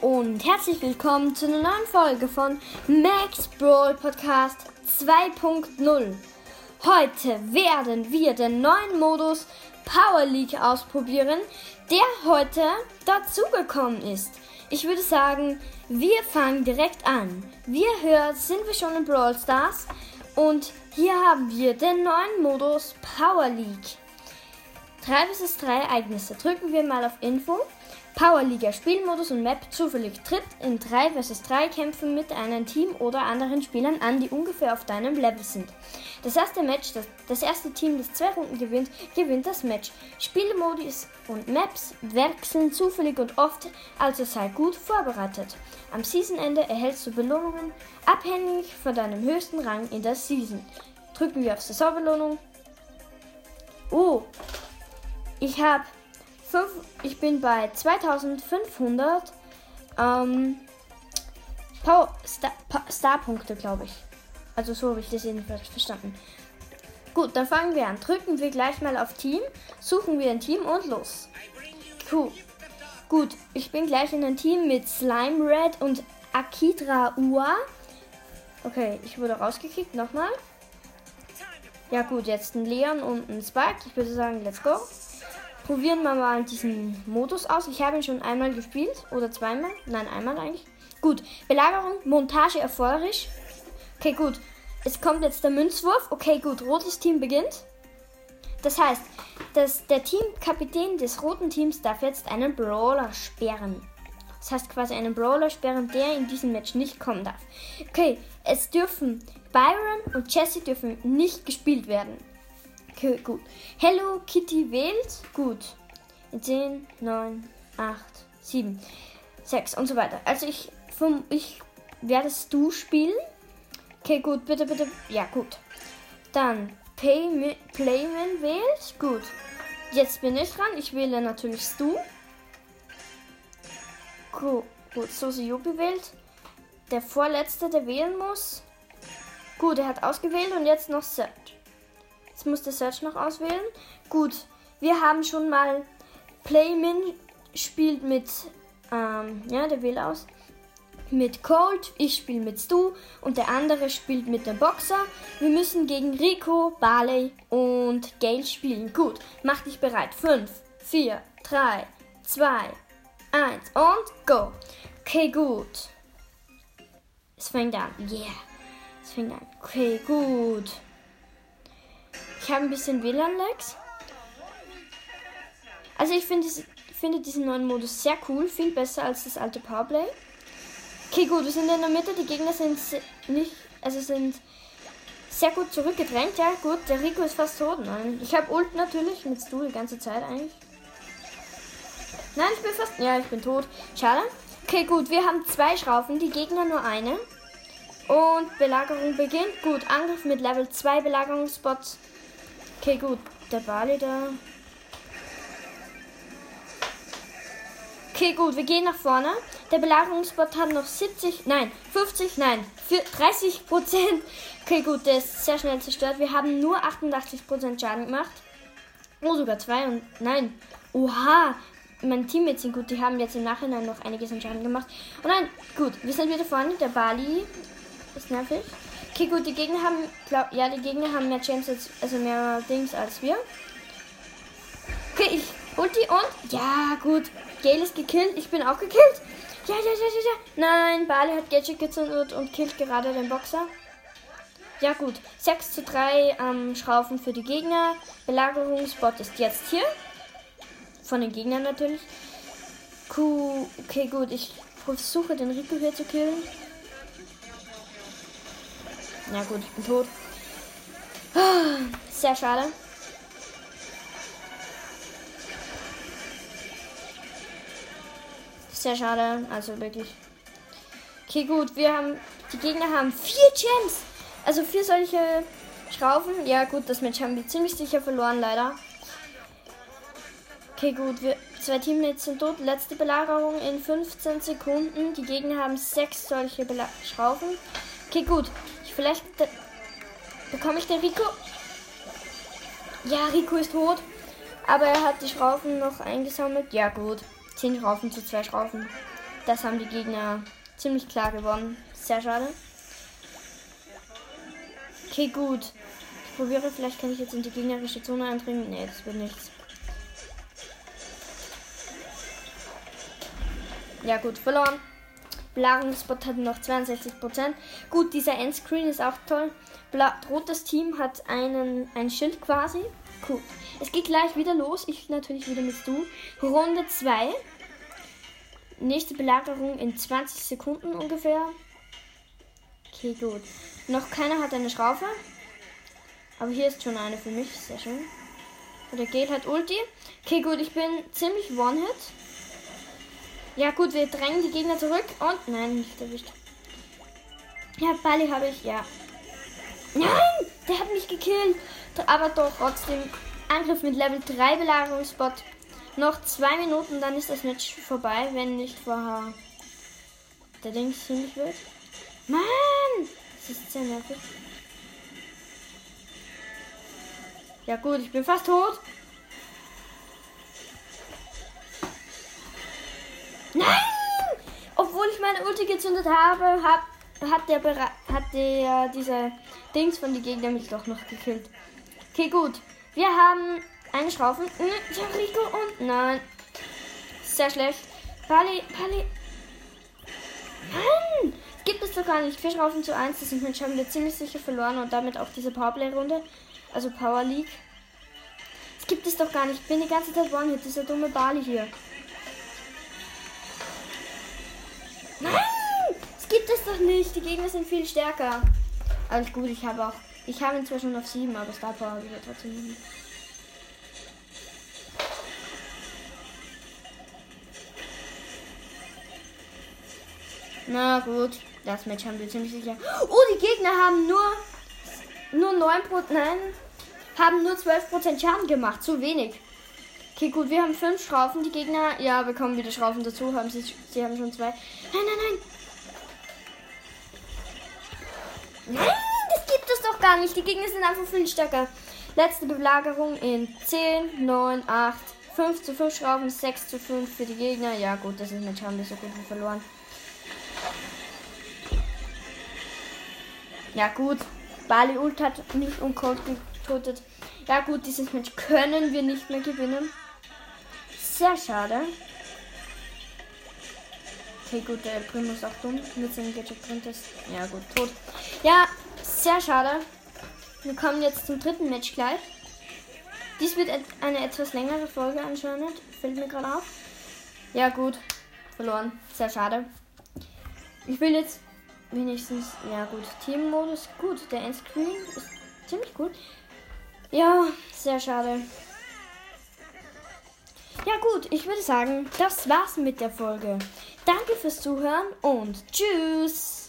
und herzlich willkommen zu einer neuen Folge von Max Brawl Podcast 2.0. Heute werden wir den neuen Modus Power League ausprobieren, der heute dazugekommen ist. Ich würde sagen, wir fangen direkt an. Wie ihr hört, sind wir schon in Brawl Stars und hier haben wir den neuen Modus Power League. 3 vs 3 Ereignisse. Drücken wir mal auf Info. Powerliga Spielmodus und Map zufällig tritt in 3 vs 3 Kämpfen mit einem Team oder anderen Spielern an, die ungefähr auf deinem Level sind. Das erste Match, das, das erste Team, das zwei Runden gewinnt, gewinnt das Match. Spielmodus und Maps wechseln zufällig und oft, also sei gut vorbereitet. Am Seasonende erhältst du Belohnungen abhängig von deinem höchsten Rang in der Season. Drücken wir auf Saisonbelohnung. Oh, ich habe fünf, ich bin bei 2500 ähm, Star, Starpunkte, glaube ich. Also so habe ich das jedenfalls verstanden. Gut, dann fangen wir an. Drücken wir gleich mal auf Team, suchen wir ein Team und los. Cool. Gut, ich bin gleich in ein Team mit Slime Red und Akidra Ua. Okay, ich wurde rausgekickt. Nochmal. Ja gut, jetzt ein Leon und ein Spike. Ich würde sagen, let's go probieren wir mal diesen Modus aus. Ich habe ihn schon einmal gespielt oder zweimal. Nein, einmal eigentlich. Gut, Belagerung, Montage erforderlich. Okay, gut. Es kommt jetzt der Münzwurf. Okay, gut. Rotes Team beginnt. Das heißt, dass der Teamkapitän des roten Teams darf jetzt einen Brawler sperren. Das heißt quasi einen Brawler sperren, der in diesem Match nicht kommen darf. Okay, es dürfen Byron und Jesse dürfen nicht gespielt werden. Okay, gut. Hello Kitty wählt. Gut. 10, 9, 8, 7, 6 und so weiter. Also ich, vom, ich werdest du spielen. Okay, gut. Bitte, bitte. Ja, gut. Dann Pay, Playman wählt. Gut. Jetzt bin ich dran. Ich wähle natürlich Stu. Gut, gut. Susi Juppie wählt. Der vorletzte, der wählen muss. Gut, er hat ausgewählt und jetzt noch Search. Jetzt muss der Search noch auswählen. Gut, wir haben schon mal Playmin spielt mit, ähm, ja, der wählt aus. Mit Cold, ich spiele mit Stu und der andere spielt mit dem Boxer. Wir müssen gegen Rico, Barley und Gale spielen. Gut, mach dich bereit. 5, 4, 3, 2, 1 und go. Okay, gut. Es fängt an. Yeah. Es fängt an. Okay, gut. Ich habe ein bisschen WLAN-Lags. Also ich finde finde diesen neuen Modus sehr cool, viel besser als das alte Powerplay. Okay, gut, wir sind in der Mitte. Die Gegner sind nicht, also sind sehr gut zurückgedrängt. Ja, gut, der Rico ist fast tot. Nein, ich habe Ult natürlich mit Stu die ganze Zeit eigentlich. Nein, ich bin fast, ja, ich bin tot. Schade. Okay, gut, wir haben zwei Schrauben, die Gegner nur eine. Und Belagerung beginnt. Gut, Angriff mit Level 2 Belagerungsspots Okay, gut. Der Bali da. Okay, gut, wir gehen nach vorne. Der Belagerungsbot hat noch 70, nein, 50, nein, 30 Prozent. Okay, gut, der ist sehr schnell zerstört. Wir haben nur 88 Prozent Schaden gemacht. Oh, sogar zwei und nein. Oha, mein Teammates sind gut. Die haben jetzt im Nachhinein noch einiges an Schaden gemacht. Und nein, gut, wir sind wieder vorne. Der Bali ist nervig. Okay, gut, die Gegner haben, glaub, ja, die Gegner haben mehr Chances, also mehr Dings als wir. Okay, ich Ulti und, ja, gut, Gale ist gekillt, ich bin auch gekillt. Ja, ja, ja, ja, ja. Nein, Bali hat Gadget gezündet und killt gerade den Boxer. Ja, gut, 6 zu 3 ähm, Schrauben für die Gegner. Belagerungsbot ist jetzt hier. Von den Gegnern natürlich. Cool. Okay, gut, ich versuche den Rico hier zu killen. Na gut, ich bin tot. Sehr schade. Sehr schade, also wirklich. Okay, gut, wir haben. Die Gegner haben vier Gems. Also vier solche Schrauben. Ja, gut, das Match haben wir ziemlich sicher verloren, leider. Okay, gut, wir, zwei Teammates sind tot. Letzte Belagerung in 15 Sekunden. Die Gegner haben sechs solche Bela Schrauben. Okay, gut. Vielleicht bekomme ich den Rico. Ja, Rico ist tot. Aber er hat die Schrauben noch eingesammelt. Ja, gut. Zehn Schrauben zu zwei Schrauben. Das haben die Gegner ziemlich klar gewonnen. Sehr schade. Okay, gut. Ich probiere, vielleicht kann ich jetzt in die gegnerische Zone eindringen. Nee, das wird nichts. Ja, gut, verloren. Belagerungsspot hat noch 62%. Gut, dieser Endscreen ist auch toll. Bla rotes Team hat einen, ein Schild quasi. Cool. Es geht gleich wieder los. Ich natürlich wieder mit du. Runde 2. Nächste Belagerung in 20 Sekunden ungefähr. Okay, gut. Noch keiner hat eine Schraufe. Aber hier ist schon eine für mich. Sehr schön. Und der Gale hat Ulti. Okay, gut. Ich bin ziemlich One-Hit. Ja, gut. Wir drängen die Gegner zurück. Und nein, nicht erwischt. Ja, Bali habe ich. Ja. Nein! Der hat mich gekillt. Aber doch trotzdem. Angriff mit Level 3 Belagerungsbot. Noch zwei Minuten, dann ist das Match vorbei, wenn nicht vorher der Ding ziemlich wird. Mann! Das ist sehr nervig. Ja gut, ich bin fast tot. Nein! Obwohl ich meine Ulti gezündet habe, hab, hat der hat der dieser Dings von die Gegner mich doch noch gekillt. Okay, gut. Wir haben eine Schraufe. Hm, ich Rico und. Nein. Sehr schlecht. Pali, Pali. Mann! Gibt es doch gar nicht. Vier Schraufen zu 1. Das sind wir ziemlich sicher verloren und damit auch diese Powerplay-Runde. Also Power League. Das gibt es doch gar nicht. Ich bin die ganze Zeit One-Hit. Dieser dumme Bali hier. Doch nicht. Die Gegner sind viel stärker. Alles gut, ich habe auch. Ich habe inzwischen auf 7, aber Star Power habe trotzdem nicht. Na gut, das Match haben wir ziemlich sicher. Oh, die Gegner haben nur nur 9 nein, haben nur 12% Schaden gemacht, zu wenig. Okay, gut, wir haben 5 Schraufen, die Gegner, ja, bekommen wieder Schraufen dazu, haben sie, sie haben schon zwei. Nein, nein, nein. Nein, das gibt es doch gar nicht. Die Gegner sind einfach viel stärker. Letzte Belagerung in 10, 9, 8, 5 zu 5 Schrauben, 6 zu 5 für die Gegner. Ja gut, das ist Match haben wir so gut wie verloren. Ja gut, Bali Ult hat nicht uncold getötet. Ja gut, dieses Match können wir nicht mehr gewinnen. Sehr schade. Okay, gut, der Primo ist auch dumm. Mit seinem Gadget drin ist. Ja gut, tot. Ja, sehr schade. Wir kommen jetzt zum dritten Match gleich. Dies wird eine etwas längere Folge anscheinend. Fällt mir gerade auf. Ja gut, verloren. Sehr schade. Ich will jetzt wenigstens, ja gut, Teammodus, gut. Der Endscreen ist ziemlich gut. Ja, sehr schade. Ja gut, ich würde sagen, das war's mit der Folge. Danke fürs Zuhören und tschüss.